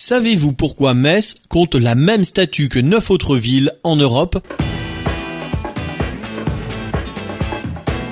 Savez-vous pourquoi Metz compte la même statue que neuf autres villes en Europe?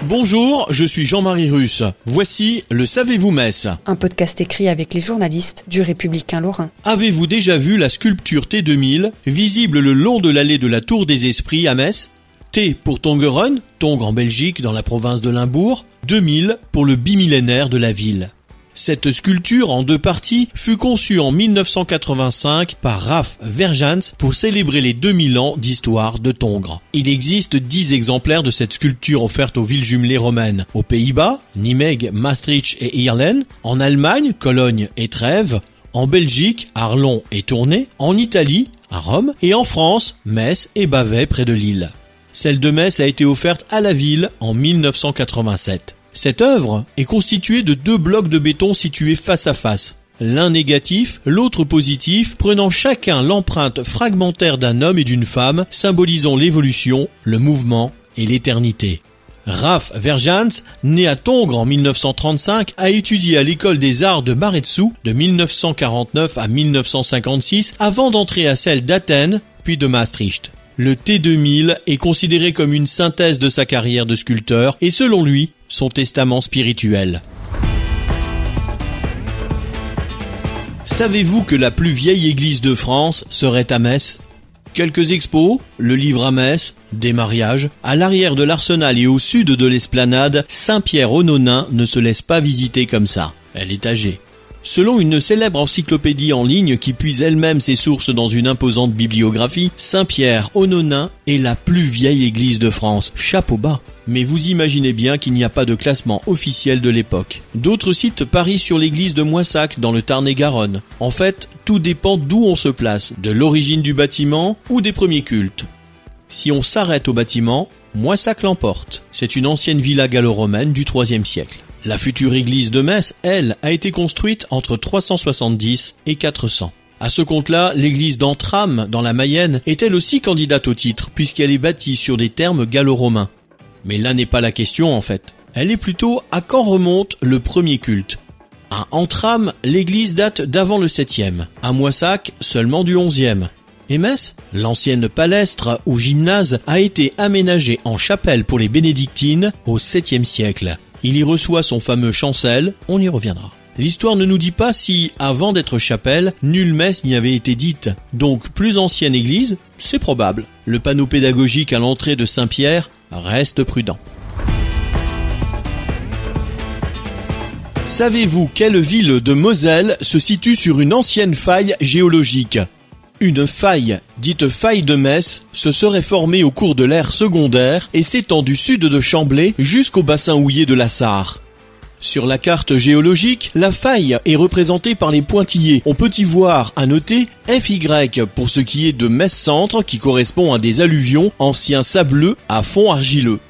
Bonjour, je suis Jean-Marie Russe. Voici le Savez-vous Metz Un podcast écrit avec les journalistes du Républicain Lorrain. Avez-vous déjà vu la sculpture T2000 visible le long de l'allée de la Tour des Esprits à Metz? T pour Tongeren, Tongres en Belgique dans la province de Limbourg, 2000 pour le bimillénaire de la ville. Cette sculpture en deux parties fut conçue en 1985 par Raph Verjans pour célébrer les 2000 ans d'histoire de Tongres. Il existe 10 exemplaires de cette sculpture offerte aux villes jumelées romaines. Aux Pays-Bas, Nimègue, Maastricht et Irlen, en Allemagne, Cologne et Trèves, en Belgique, Arlon et Tournai, en Italie, à Rome, et en France, Metz et Bavay près de Lille. Celle de Metz a été offerte à la ville en 1987. Cette œuvre est constituée de deux blocs de béton situés face à face. L'un négatif, l'autre positif, prenant chacun l'empreinte fragmentaire d'un homme et d'une femme, symbolisant l'évolution, le mouvement et l'éternité. Raph Verjans, né à Tongres en 1935, a étudié à l'école des arts de Baretsou de 1949 à 1956 avant d'entrer à celle d'Athènes puis de Maastricht. Le T2000 est considéré comme une synthèse de sa carrière de sculpteur et selon lui, son testament spirituel. Savez-vous que la plus vieille église de France serait à Metz? Quelques expos, le livre à Metz, des mariages. À l'arrière de l'arsenal et au sud de l'esplanade, Saint-Pierre au Nonain ne se laisse pas visiter comme ça. Elle est âgée. Selon une célèbre encyclopédie en ligne qui puise elle-même ses sources dans une imposante bibliographie, Saint-Pierre au Nonain est la plus vieille église de France. Chapeau bas. Mais vous imaginez bien qu'il n'y a pas de classement officiel de l'époque. D'autres sites parient sur l'église de Moissac dans le Tarn-et-Garonne. En fait, tout dépend d'où on se place, de l'origine du bâtiment ou des premiers cultes. Si on s'arrête au bâtiment, Moissac l'emporte. C'est une ancienne villa gallo-romaine du IIIe siècle. La future église de Metz, elle, a été construite entre 370 et 400. À ce compte-là, l'église d'Antram, dans la Mayenne, est elle aussi candidate au titre, puisqu'elle est bâtie sur des termes gallo-romains. Mais là n'est pas la question en fait. Elle est plutôt à quand remonte le premier culte. À Antram, l'église date d'avant le 7e, à Moissac seulement du 11e. Et Metz L'ancienne palestre ou gymnase a été aménagée en chapelle pour les bénédictines au 7e siècle. Il y reçoit son fameux chancel, on y reviendra. L'histoire ne nous dit pas si, avant d'être chapelle, nulle messe n'y avait été dite. Donc, plus ancienne église, c'est probable. Le panneau pédagogique à l'entrée de Saint-Pierre reste prudent. Savez-vous quelle ville de Moselle se situe sur une ancienne faille géologique? Une faille, dite faille de Metz, se serait formée au cours de l'ère secondaire et s'étend du sud de Chamblay jusqu'au bassin houillé de la Sarre. Sur la carte géologique, la faille est représentée par les pointillés. On peut y voir à noter FY pour ce qui est de Metz-Centre qui correspond à des alluvions anciens sableux à fond argileux.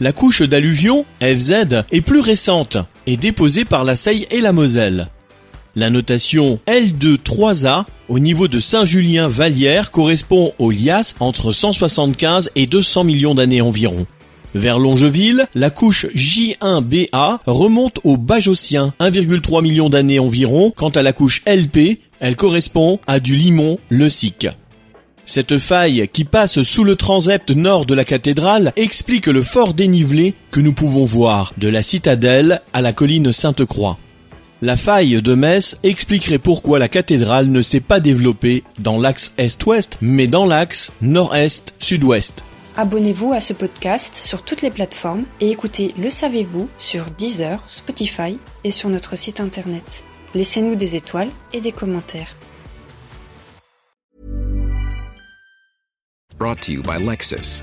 La couche d'alluvions, FZ, est plus récente et déposée par la Seille et la Moselle. La notation L2-3A au niveau de Saint-Julien-Vallière correspond au Lias entre 175 et 200 millions d'années environ. Vers Longeville, la couche J1BA remonte au Bajocien, 1,3 million d'années environ. Quant à la couche LP, elle correspond à du limon, le SIC. Cette faille qui passe sous le transept nord de la cathédrale explique le fort dénivelé que nous pouvons voir de la citadelle à la colline Sainte-Croix. La faille de Metz expliquerait pourquoi la cathédrale ne s'est pas développée dans l'axe est-ouest, mais dans l'axe nord-est-sud-ouest. Abonnez-vous à ce podcast sur toutes les plateformes et écoutez Le Savez-vous sur Deezer, Spotify et sur notre site internet. Laissez-nous des étoiles et des commentaires. Brought to you by Lexus.